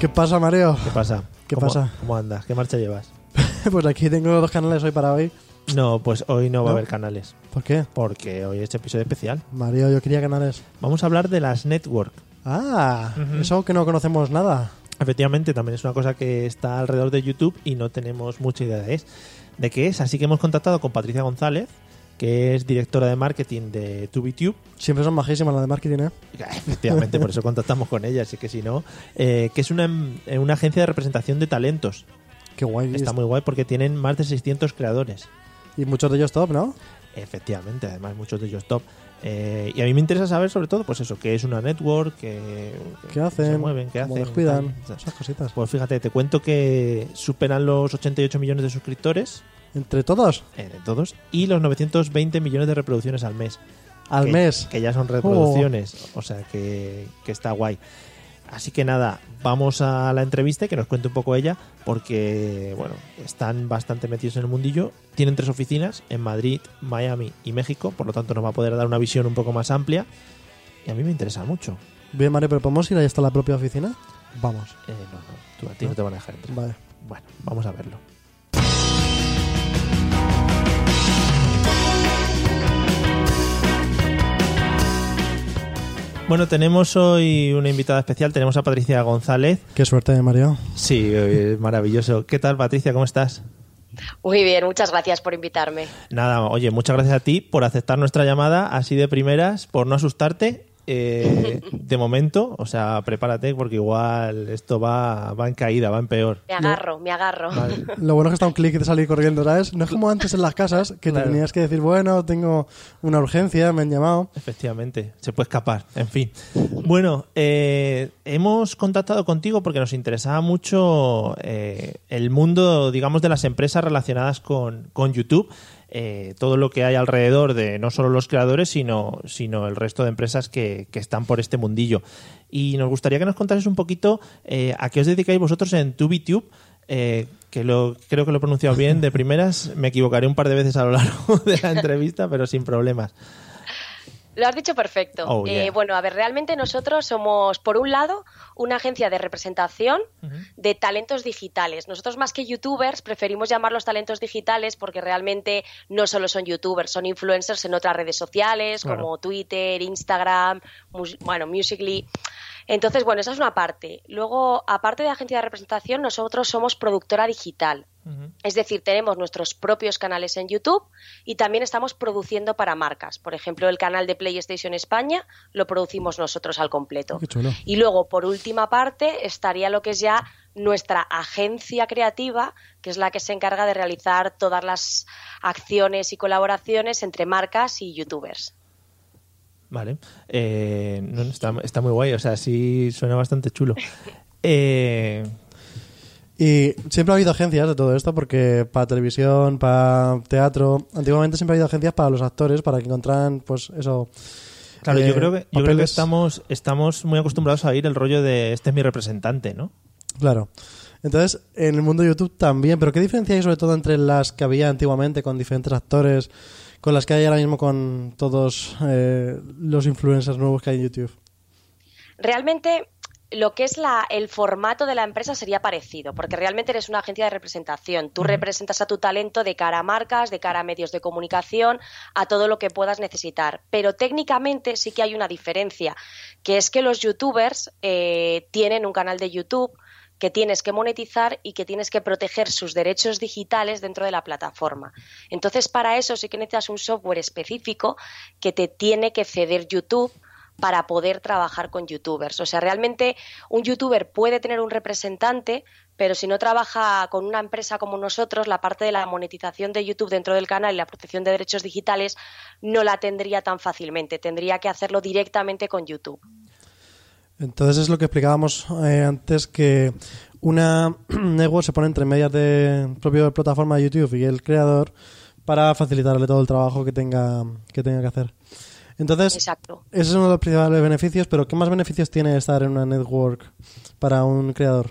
¿Qué pasa, Mario? ¿Qué pasa? ¿Qué ¿Cómo- pasa? ¿Cómo andas? ¿Qué marcha llevas? pues aquí tengo dos canales hoy para hoy. No, pues hoy no va a haber canales, ¿Por qué? porque hoy es episodio especial. Mario, yo quería canales. Vamos a hablar de las network. Ah, Ujú. eso que no conocemos nada. Efectivamente, también es una cosa que está alrededor de YouTube y no tenemos mucha idea de, es, de qué es. Así que hemos contactado con Patricia González, que es directora de marketing de TubiTube. Siempre son majísimas las de marketing, ¿eh? Efectivamente, por eso contactamos con ella, así que si no, eh, que es una, eh, una agencia de representación de talentos. Qué guay. Está muy guay porque tienen más de 600 creadores. Y muchos de ellos top, ¿no? Efectivamente, además muchos de ellos top. Eh, y a mí me interesa saber sobre todo, pues eso, qué es una network, qué, ¿Qué hacen? se mueven, qué ¿Cómo hacen. cuidan? Esas cositas. Pues fíjate, te cuento que superan los 88 millones de suscriptores, ¿Entre todos? de todos, y los 920 millones de reproducciones al mes. Al que- mes. Que ya son reproducciones, o sea que, que está guay. Así que nada, vamos a la entrevista y que nos cuente un poco ella, porque bueno, están bastante metidos en el mundillo. Tienen tres oficinas en Madrid, Miami y México, por lo tanto nos va a poder dar una visión un poco más amplia. Y a mí me interesa mucho. Bien, Mario, pero ¿podemos ir ahí hasta la propia oficina? Vamos. Eh, no, no, tú, a ti no te van a dejar entrar. Vale. Bueno, vamos a verlo. Bueno, tenemos hoy una invitada especial, tenemos a Patricia González. Qué suerte, Mario. Sí, eh, maravilloso. ¿Qué tal, Patricia? ¿Cómo estás? Muy bien, muchas gracias por invitarme. Nada, oye, muchas gracias a ti por aceptar nuestra llamada así de primeras, por no asustarte. Eh, de momento, o sea, prepárate porque igual esto va, va en caída, va en peor. Me agarro, me agarro. Lo bueno es que está un clic de salir corriendo, ¿sabes? No es como antes en las casas, que Claro. te tenías que decir, bueno, tengo una urgencia, me han llamado. Efectivamente, se puede escapar, en fin. Bueno, eh, hemos contactado contigo porque nos interesaba mucho eh, el mundo, digamos, de las empresas relacionadas con, con YouTube. Eh, todo lo que hay alrededor de no solo los creadores, sino, sino el resto de empresas que, que están por este mundillo. Y nos gustaría que nos contases un poquito eh, a qué os dedicáis vosotros en TubiTube. Eh, que lo, creo que lo he pronunciado bien de primeras, me equivocaré un par de veces a lo largo de la entrevista, pero sin problemas. Lo has dicho perfecto. Oh, yeah. Eh, bueno, a ver, realmente nosotros somos, por un lado, una agencia de representación de talentos digitales. Nosotros más que youtubers preferimos llamarlos talentos digitales porque realmente no solo son youtubers, son influencers en otras redes sociales Claro. como Twitter, Instagram, bueno, Musical.ly. Entonces, bueno, esa es una parte. Luego, aparte de agencia de representación, nosotros somos productora digital. Es decir, tenemos nuestros propios canales en YouTube y también estamos produciendo para marcas. Por ejemplo, el canal de PlayStation España lo producimos nosotros al completo. Qué chulo. Y luego, por última parte, estaría lo que es ya nuestra agencia creativa, que es la que se encarga de realizar todas las acciones y colaboraciones entre marcas y youtubers. Vale. Eh, no, está, está muy guay, o sea, sí suena bastante chulo. Eh, Y siempre ha habido agencias de todo esto, porque para televisión, para teatro, antiguamente siempre ha habido agencias para los actores, para que encontraran, pues eso. claro, eh, yo creo que, yo creo que estamos, estamos muy acostumbrados a oír el rollo de este es mi representante, ¿no? Claro. Entonces, en el mundo de YouTube también, pero ¿qué diferencia hay sobre todo entre las que había antiguamente con diferentes actores, con las que hay ahora mismo con todos eh, los influencers nuevos que hay en YouTube? Realmente lo que es la, el formato de la empresa sería parecido, porque realmente eres una agencia de representación. Tú representas a tu talento de cara a marcas, de cara a medios de comunicación, a todo lo que puedas necesitar. Pero técnicamente sí que hay una diferencia, que es que los youtubers eh, tienen un canal de YouTube que tienes que monetizar y que tienes que proteger sus derechos digitales dentro de la plataforma. Entonces, para eso sí que necesitas un software específico que te tiene que ceder YouTube para poder trabajar con youtubers. O sea, realmente un youtuber puede tener un representante, pero si no trabaja con una empresa como nosotros, la parte de la monetización de YouTube dentro del canal y la protección de derechos digitales no la tendría tan fácilmente. Tendría que hacerlo directamente con YouTube. Entonces es lo que explicábamos eh, antes que una network se pone entre medias de propia plataforma de YouTube y el creador para facilitarle todo el trabajo que tenga que tenga que hacer. Entonces, Exacto. ese es uno de los principales beneficios, pero ¿qué más beneficios tiene estar en una network para un creador?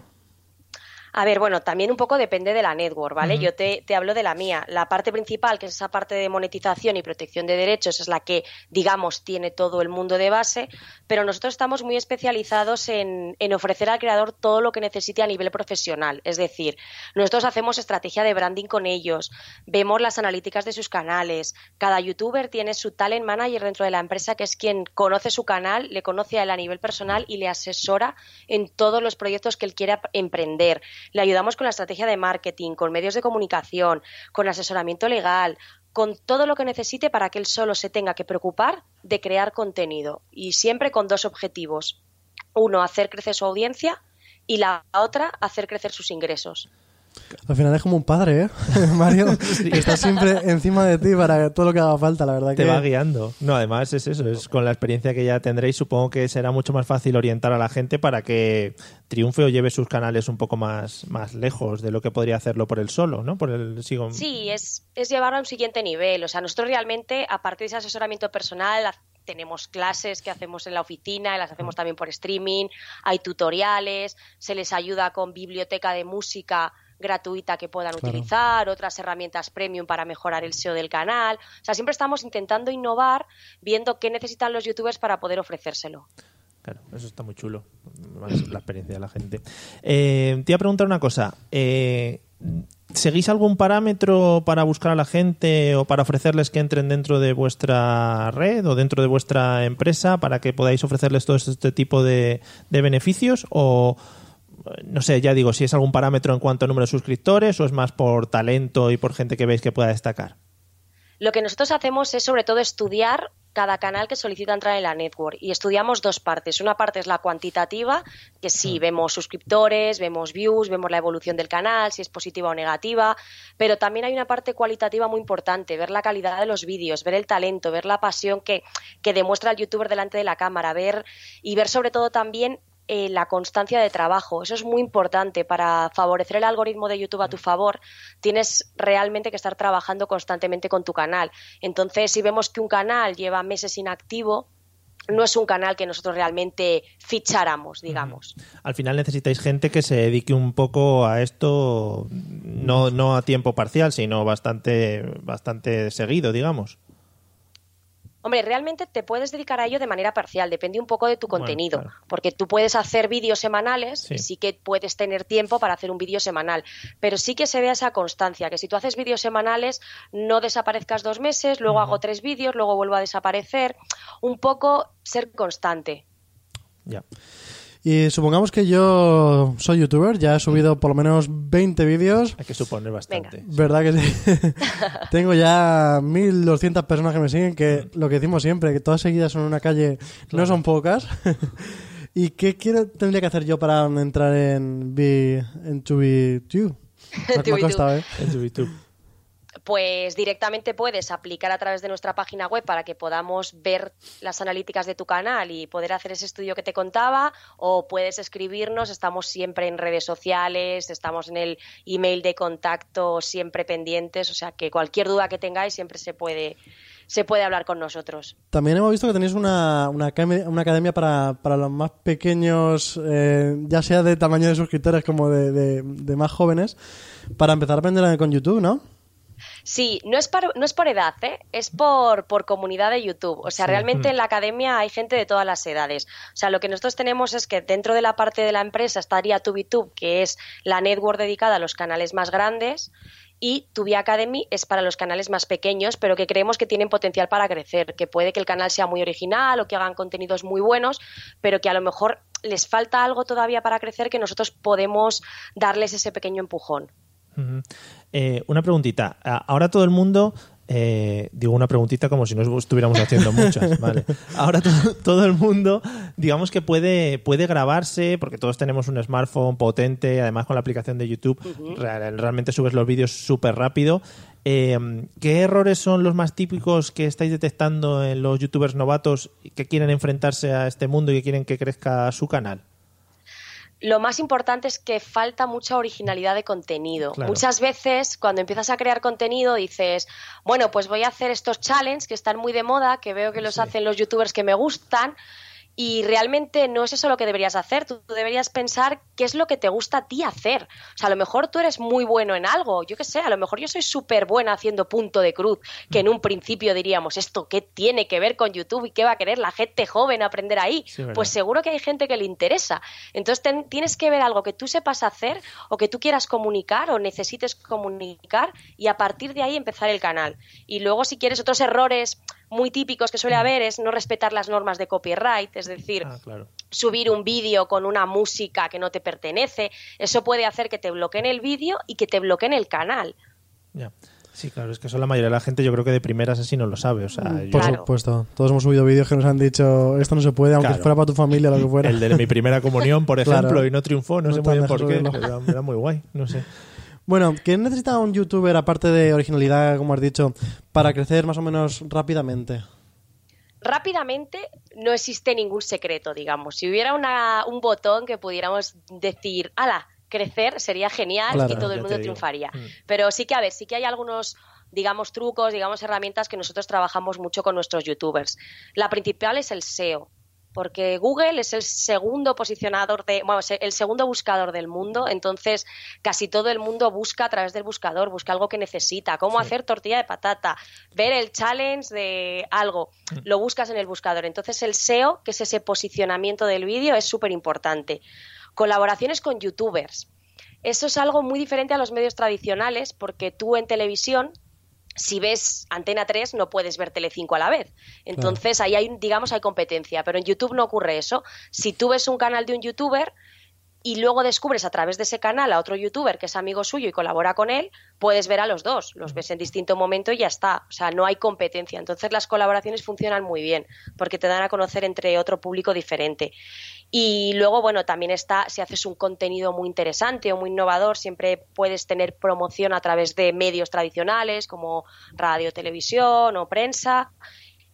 A ver, bueno, también un poco depende de la network, ¿vale? Yo te, te, hablo de la mía. La parte principal, que es esa parte de monetización y protección de derechos, es la que, digamos, tiene todo el mundo de base, pero nosotros estamos muy especializados en, en ofrecer al creador todo lo que necesite a nivel profesional. Es decir, nosotros hacemos estrategia de branding con ellos, vemos las analíticas de sus canales. Cada youtuber tiene su talent manager dentro de la empresa, que es quien conoce su canal, le conoce a él a nivel personal y le asesora en todos los proyectos que él quiera emprender le ayudamos con la estrategia de marketing, con medios de comunicación, con asesoramiento legal, con todo lo que necesite para que él solo se tenga que preocupar de crear contenido. Y siempre con dos objetivos. Uno, hacer crecer su audiencia y la otra, hacer crecer sus ingresos. Al final es como un padre, ¿eh? Mario sí. está siempre encima de ti para todo lo que haga falta, la verdad. Te que... va guiando. No, además es eso, es con la experiencia que ya tendréis, supongo que será mucho más fácil orientar a la gente para que triunfe o lleve sus canales un poco más, más lejos de lo que podría hacerlo por él solo, ¿no? Por el sigo... Sí, es, es llevarlo a un siguiente nivel. O sea, nosotros realmente, aparte de ese asesoramiento personal, tenemos clases que hacemos en la oficina, las hacemos también por streaming, hay tutoriales, se les ayuda con biblioteca de música gratuita que puedan claro. utilizar, otras herramientas premium para mejorar el SEO del canal. O sea, siempre estamos intentando innovar, viendo qué necesitan los youtubers para poder ofrecérselo. Claro, eso está muy chulo. La experiencia de la gente. Eh, te iba a preguntar una cosa. Eh, ¿Seguís algún parámetro para buscar a la gente o para ofrecerles que entren dentro de vuestra red o dentro de vuestra empresa para que podáis ofrecerles todo este tipo de, de beneficios? ¿O, no sé, ya digo, si es algún parámetro en cuanto a número de suscriptores o es más por talento y por gente que veis que pueda destacar? Lo que nosotros hacemos es sobre todo estudiar cada canal que solicita entrar en la network y estudiamos dos partes. Una parte es la cuantitativa, que sí, vemos suscriptores, vemos views, vemos la evolución del canal, si es positiva o negativa, pero también hay una parte cualitativa muy importante, ver la calidad de los vídeos, ver el talento, ver la pasión que, que demuestra el youtuber delante de la cámara, ver y ver sobre todo también eh, la constancia de trabajo. Eso es muy importante para favorecer el algoritmo de YouTube a tu favor. Tienes realmente que estar trabajando constantemente con tu canal. Entonces, si vemos que un canal lleva meses inactivo, no es un canal que nosotros realmente ficháramos, digamos. Al final necesitáis gente que se dedique un poco a esto, no, no a tiempo parcial, sino bastante, bastante seguido, digamos. Hombre, realmente te puedes dedicar a ello de manera parcial, depende un poco de tu contenido, bueno, claro. porque tú puedes hacer vídeos semanales sí. y sí que puedes tener tiempo para hacer un vídeo semanal, pero sí que se vea esa constancia, que si tú haces vídeos semanales no desaparezcas dos meses, luego uh -huh. hago tres vídeos, luego vuelvo a desaparecer, un poco ser constante. Ya. Y supongamos que yo soy youtuber, ya he subido por lo menos 20 vídeos. Hay que suponer bastante. Venga. ¿Verdad que sí? Tengo ya 1200 personas que me siguen, que lo que decimos siempre, que todas seguidas son en una calle, claro. no son pocas. ¿Y qué quiero, tendría que hacer yo para entrar en, B, en TubeTube? Me ha costado, ¿eh? En TubeTube pues directamente puedes aplicar a través de nuestra página web para que podamos ver las analíticas de tu canal y poder hacer ese estudio que te contaba o puedes escribirnos, estamos siempre en redes sociales, estamos en el email de contacto siempre pendientes, o sea que cualquier duda que tengáis siempre se puede se puede hablar con nosotros. También hemos visto que tenéis una, una, academia para, para, los más pequeños, eh, ya sea de tamaño de suscriptores como de, de, de más jóvenes, para empezar a aprender con YouTube, ¿no? Sí, no es, por, no es por edad, ¿eh? es por, por comunidad de YouTube. O sea, sí. realmente en la academia hay gente de todas las edades. O sea, lo que nosotros tenemos es que dentro de la parte de la empresa estaría TubiTube, que es la network dedicada a los canales más grandes, y Tubi Academy es para los canales más pequeños, pero que creemos que tienen potencial para crecer, que puede que el canal sea muy original o que hagan contenidos muy buenos, pero que a lo mejor les falta algo todavía para crecer que nosotros podemos darles ese pequeño empujón. Uh -huh. eh, una preguntita. Ahora todo el mundo Eh, digo una preguntita como si no estuviéramos haciendo muchas, ¿vale? Ahora todo, todo, el mundo, digamos que puede, puede grabarse, porque todos tenemos un smartphone potente, además con la aplicación de YouTube, realmente subes los vídeos súper rápido. Eh, ¿Qué errores son los más típicos que estáis detectando en los youtubers novatos que quieren enfrentarse a este mundo y que quieren que crezca su canal? Lo más importante es que falta mucha originalidad de contenido. Muchas veces cuando empiezas a crear contenido dices, bueno, pues voy a hacer estos challenges que están muy de moda, que veo que los hacen los youtubers que me gustan, y realmente no es eso lo que deberías hacer. Tú, deberías pensar qué es lo que te gusta a ti hacer. O sea, a lo mejor tú eres muy bueno en algo. Yo qué sé, a lo mejor yo soy súper buena haciendo punto de cruz, que en un principio diríamos, ¿esto qué tiene que ver con YouTube y qué va a querer la gente joven aprender ahí? pues seguro que hay gente que le interesa. Entonces tienes que ver algo que tú sepas hacer o que tú quieras comunicar o necesites comunicar y a partir de ahí empezar el canal. Y luego si quieres otros errores muy típicos que suele mm. haber es no respetar las normas de copyright, es decir, ah, subir un vídeo con una música que no te pertenece. Eso puede hacer que te bloqueen el vídeo y que te bloqueen el canal. Sí, claro, es que eso la mayoría de la gente yo creo que de primeras así no lo sabe. O sea, mm, Por supuesto. Todos hemos subido vídeos que nos han dicho esto no se puede, aunque fuera para tu familia lo que fuera. El de mi primera comunión, por ejemplo, y no triunfó, no, sé muy bien por qué. Era, muy guay, no sé. Bueno, ¿qué necesita un youtuber, aparte de originalidad, como has dicho, para crecer más o menos rápidamente? Rápidamente no existe ningún secreto, digamos. Si hubiera un botón que pudiéramos decir, ala, crecer sería genial y todo el mundo triunfaría. Mm. Pero sí que, a ver, sí que hay algunos digamos, trucos, digamos, herramientas que nosotros trabajamos mucho con nuestros youtubers. La principal es el SEO porque Google es el segundo posicionador de, bueno, el segundo buscador del mundo, entonces casi todo el mundo busca a través del buscador, busca algo que necesita, cómo hacer tortilla de patata, ver el challenge de algo, mm. lo buscas en el buscador. Entonces el SEO, que es ese posicionamiento del vídeo, es súper importante. Colaboraciones con youtubers. Eso es algo muy diferente a los medios tradicionales porque tú en televisión si ves Antena 3 no puedes ver Telecinco a la vez. Entonces ahí hay, digamos, hay competencia, pero en YouTube no ocurre eso. Si tú ves un canal de un youtuber y luego descubres a través de ese canal a otro youtuber que es amigo suyo y colabora con él, puedes ver a los dos, los ves en distinto momento y ya está. O sea, no hay competencia. Entonces las colaboraciones funcionan muy bien porque te dan a conocer entre otro público diferente. Y luego, bueno, también está, si haces un contenido muy interesante o muy innovador, siempre puedes tener promoción a través de medios tradicionales como radio, televisión o prensa.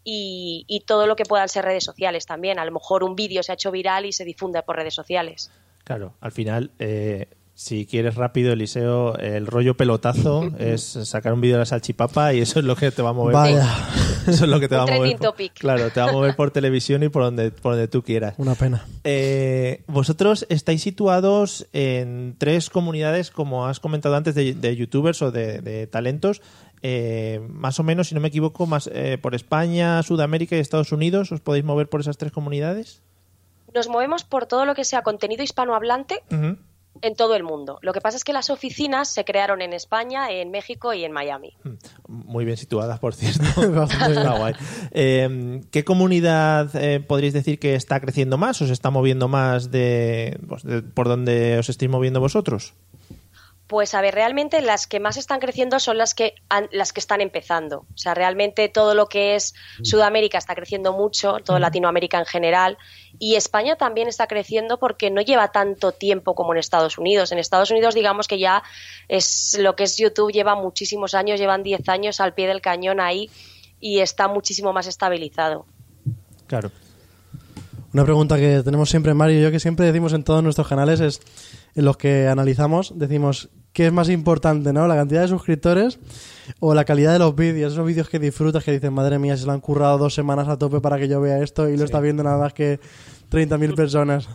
Y, y todo lo que puedan ser redes sociales también. A lo mejor un vídeo se ha hecho viral y se difunde por redes sociales. Claro, al final eh, si quieres rápido, Eliseo, el rollo pelotazo es sacar un vídeo de la salchipapa y eso es lo que te va a mover. Vaya. eso es lo que te va a mover. claro, te va a mover por televisión y por donde, por donde tú quieras. Una pena. Eh, vosotros estáis situados en tres comunidades, como has comentado antes, de, youtubers o de, talentos. Eh, más o menos, si no me equivoco, más eh, por España, Sudamérica y Estados Unidos. ¿Os podéis mover por esas tres comunidades? Nos movemos por todo lo que sea contenido hispanohablante en todo el mundo. Lo que pasa es que las oficinas se crearon en España, en México y en Miami. Muy bien situadas, por cierto. Eh, ¿Qué comunidad eh, podríais decir que está creciendo más o se está moviendo más pues, de por donde os estéis moviendo vosotros? Pues a ver, realmente las que más están creciendo son las que las que están empezando. O sea, realmente todo lo que es mm. Sudamérica está creciendo mucho, todo Latinoamérica en general, y España también está creciendo porque no lleva tanto tiempo como en Estados Unidos. En Estados Unidos, digamos que ya es lo que es YouTube lleva muchísimos años, llevan 10 años al pie del cañón ahí y está muchísimo más estabilizado. Claro. Una pregunta que tenemos siempre, Mario y yo, que siempre decimos en todos nuestros canales es, en los que analizamos, decimos, ¿qué es más importante, no? ¿La cantidad de suscriptores o la calidad de los vídeos? Esos vídeos que disfrutas que dices, madre mía, se lo han currado dos semanas a tope para que yo vea esto y lo está viendo nada más que 30.000 personas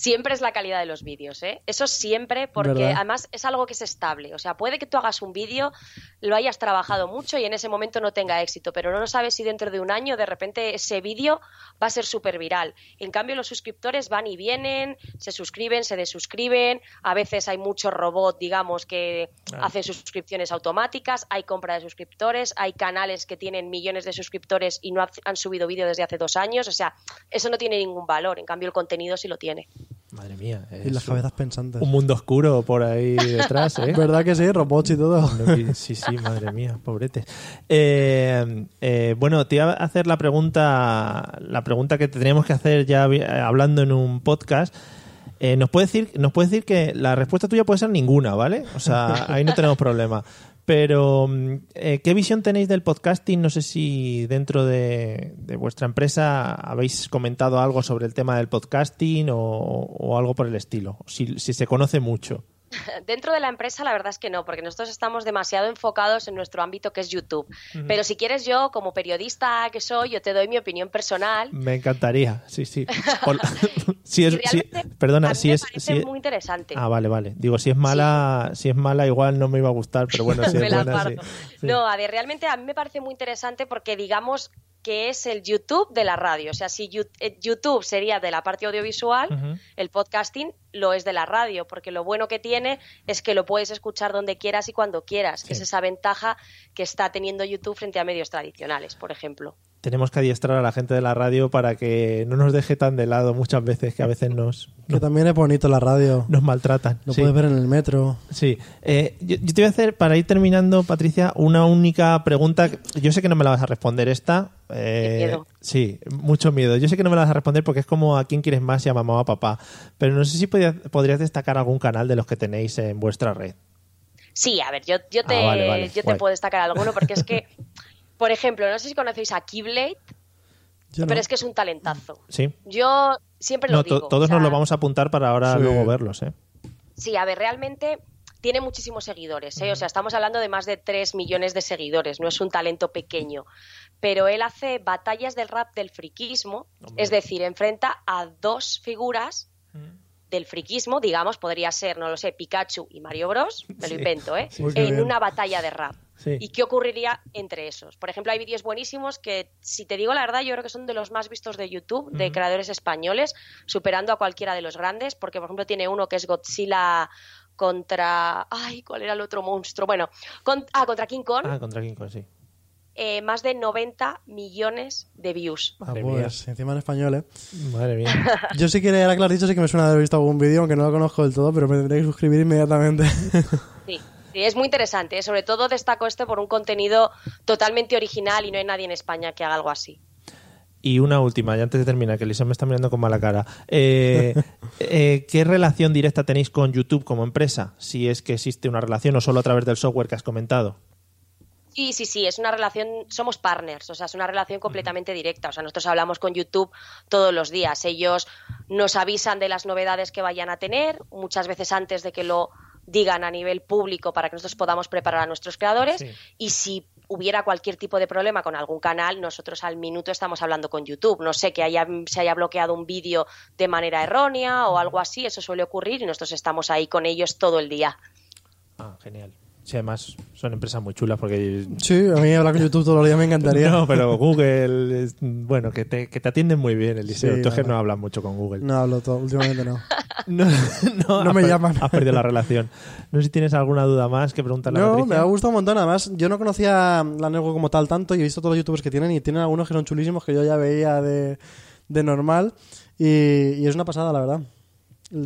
siempre es la calidad de los vídeos, ¿eh? Eso siempre, porque además es algo que es estable. O sea, puede que tú hagas un vídeo, lo hayas trabajado mucho y en ese momento no tenga éxito, pero no sabes si dentro de un año de repente ese vídeo va a ser súper viral. En cambio, los suscriptores van y vienen, se suscriben, se desuscriben, a veces hay mucho robot, digamos, que hacen suscripciones automáticas, hay compra de suscriptores, hay canales que tienen millones de suscriptores y no han subido vídeo desde hace dos años. O sea, eso no tiene ningún valor, en cambio el contenido sí lo tiene. Madre mía. Y las cabezas pensantes. Un mundo oscuro por ahí detrás, ¿eh? ¿Verdad que sí? Robots y todo. Sí, sí, madre mía, pobretes. Eh, eh, bueno, te iba a hacer la pregunta, la pregunta que tendríamos que hacer ya vi- hablando en un podcast. Eh, nos puede decir, nos puede decir que la respuesta tuya puede ser ninguna, ¿vale? O sea, ahí no tenemos problema. Pero, mm, eh, ¿qué visión tenéis del podcasting? No sé si dentro de, vuestra empresa habéis comentado algo sobre el tema del podcasting o, algo por el estilo. Si se conoce mucho. Dentro de la empresa, la verdad es que no, porque nosotros estamos demasiado enfocados en nuestro ámbito que es YouTube. Pero si quieres, yo, como periodista que soy, yo te doy mi opinión personal. Me encantaría, sí, sí. Si es, si- perdona, a mí si me es, parece si es- muy interesante. Ah, vale, vale. Digo, si es mala, si es mala igual no me iba a gustar, pero bueno, si es buena, sí. Sí. No, a ver, realmente a mí me parece muy interesante porque digamos que es el YouTube de la radio. O sea, si eh, YouTube sería de la parte audiovisual, el podcasting lo es de la radio, porque lo bueno que tiene es que lo puedes escuchar donde quieras y cuando quieras, que Sí. es esa ventaja que está teniendo YouTube frente a medios tradicionales, por ejemplo. Tenemos que adiestrar a la gente de la radio para que no nos deje tan de lado muchas veces, que a veces nos, Que también es bonito la radio. nos maltratan. Lo Sí. puedes ver en el metro. Sí, Eh, yo, yo te voy a hacer, para ir terminando, Patricia, una única pregunta. Yo sé que no me la vas a responder esta. eh, Qué miedo. Sí, mucho miedo. Yo sé que no me la vas a responder porque es como a quién quieres más y a mamá o a papá. Pero no sé si podías- podrías destacar algún canal de los que tenéis en vuestra red. Sí, a ver, yo, yo te, Ah, vale, vale, yo te puedo destacar alguno porque es que, por ejemplo, no sé si conocéis a Keyblade, no. pero es que es un talentazo. Sí. Yo siempre lo No, digo. todos o sea, nos lo vamos a apuntar para ahora Sí. luego verlos, ¿eh? Sí, a ver, realmente tiene muchísimos seguidores, ¿eh? O sea, estamos hablando de más de 3 millones de seguidores, no es un talento pequeño. Pero él hace batallas del rap del friquismo, Hombre. es decir, enfrenta a dos figuras del friquismo, digamos, podría ser, no lo sé, Pikachu y Mario Bros, me Sí. lo invento, ¿eh? En bien. una batalla de rap. Sí. ¿Y qué ocurriría entre esos? Por ejemplo, hay vídeos buenísimos que, si te digo la verdad, yo creo que son de los más vistos de YouTube, de creadores españoles, superando a cualquiera de los grandes, porque, por ejemplo, tiene uno que es Godzilla contra... Ay, ¿cuál era el otro monstruo? Bueno, con- ah, contra King Kong, Ah, contra King Kong, sí. eh, más de 90 millones de views. Ah, Madre pues, encima en español, ¿eh? Madre mía. Yo sí que lo has dicho, sí que me suena de haber visto algún vídeo, aunque no lo conozco del todo, pero me tendré que suscribir inmediatamente. Sí. Sí, es muy interesante. ¿eh? Sobre todo destaco este por un contenido totalmente original y no hay nadie en España que haga algo así. Y una última, ya antes de terminar, que Lisa me está mirando con mala cara. Eh, eh, ¿Qué relación directa tenéis con YouTube como empresa? Si es que existe una relación o solo a través del software que has comentado. Sí, sí, sí, es una relación, somos partners, o sea, es una relación completamente directa. O sea, nosotros hablamos con YouTube todos los días. Ellos nos avisan de las novedades que vayan a tener, muchas veces antes de que lo digan a nivel público para que nosotros podamos preparar a nuestros creadores. Sí. Y si hubiera cualquier tipo de problema con algún canal, nosotros al minuto estamos hablando con YouTube. No sé, que haya, se haya bloqueado un vídeo de manera errónea o algo así, eso suele ocurrir y nosotros estamos ahí con ellos todo el día. Ah, genial. Sí, además son empresas muy chulas porque... Sí, a mí hablar con YouTube todos los días me encantaría. No, pero Google, es- bueno, que te, que te atienden muy bien, Eliseo. Sí, Tú es que no hablas mucho con Google. No hablo todo, últimamente no. No, no, No has me per- llaman. Has perdido la relación. No sé si tienes alguna duda más que preguntarle a No, Patricia. me ha gustado un montón. Además, yo no conocía la Nego como tal tanto y he visto todos los youtubers que tienen y tienen algunos que son chulísimos que yo ya veía de, de normal y, y es una pasada, la verdad.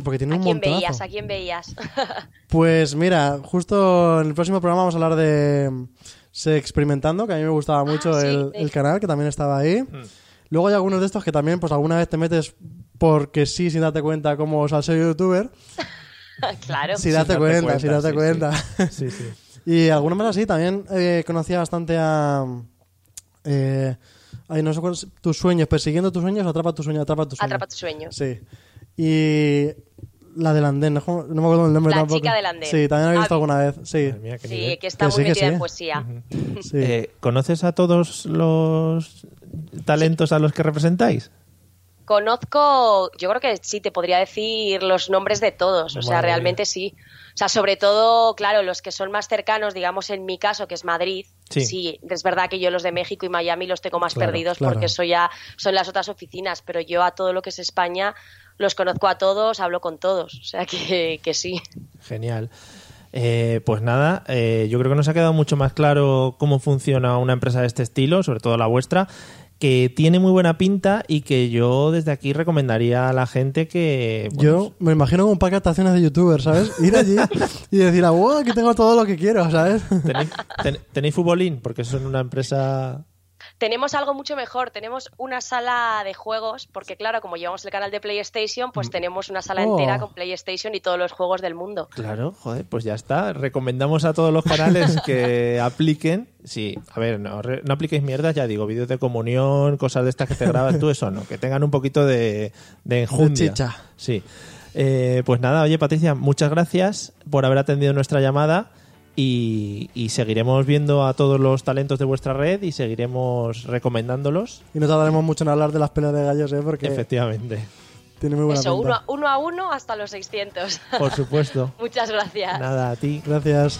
Porque tiene ¿A un quién montonazo. veías? ¿A quién veías? Pues mira, justo en el próximo programa vamos a hablar de mm, Se Experimentando, que a mí me gustaba mucho Ah, sí, el, sí. el canal, que también estaba ahí. Luego hay algunos de estos que también, pues alguna vez te metes porque sí, sin darte cuenta como salseo youtuber. claro. Sin darte cuenta, sin darte sí, cuenta. Sí, sí. Y algunos más así, también eh, conocía bastante a... Eh, ay, no sé cuál es- tus sueños, persiguiendo tus sueños, atrapa tus sueños, atrapa tus sueños. Atrapa tu sueño. Sí. Y la del andén, no, no me acuerdo el nombre La tampoco. chica del andén. Sí, también la he visto Ah, alguna vez, sí. Mía, Sí, que está Que muy sí, que metida sí. en poesía. sí. Eh, ¿Conoces a todos los talentos a los que representáis? Conozco, yo creo que sí, te podría decir los nombres de todos, o sea, realmente sí. O sea, sobre todo, claro, los que son más cercanos, digamos en mi caso, que es Madrid, Sí. sí, es verdad que yo los de México y Miami los tengo más Claro, perdidos claro. porque eso ya son las otras oficinas, pero yo a todo lo que es España los conozco a todos, hablo con todos, o sea que, que sí. Genial. Eh, pues nada, eh, yo creo que nos ha quedado mucho más claro cómo funciona una empresa de este estilo, sobre todo la vuestra. Que tiene muy buena pinta y que yo desde aquí recomendaría a la gente que... Yo me imagino como un pack de actuaciones de youtubers, ¿sabes? Ir allí y decir, ah, wow, aquí tengo todo lo que quiero, ¿sabes? ¿Tenéis, ten- tenéis futbolín? Porque son una empresa... Tenemos algo mucho mejor, tenemos una sala de juegos, porque claro, como llevamos el canal de PlayStation, pues tenemos una sala Oh. entera con PlayStation y todos los juegos del mundo. Claro, joder, pues ya está. Recomendamos a todos los canales que apliquen. Sí, a ver, no, re- no apliquéis mierdas, ya digo, vídeos de comunión, cosas de estas que te grabas tú, eso no, que tengan un poquito de, de enjundia. chicha. Sí. Eh, pues nada, oye Patricia, muchas gracias por haber atendido nuestra llamada y, y seguiremos viendo a todos los talentos de vuestra red y seguiremos recomendándolos. Y no tardaremos mucho en hablar de las pelas de gallos, ¿eh? Porque Efectivamente, tiene muy buena Eso, uno uno a uno hasta los 600. por supuesto. Muchas gracias. Nada, a ti. Gracias.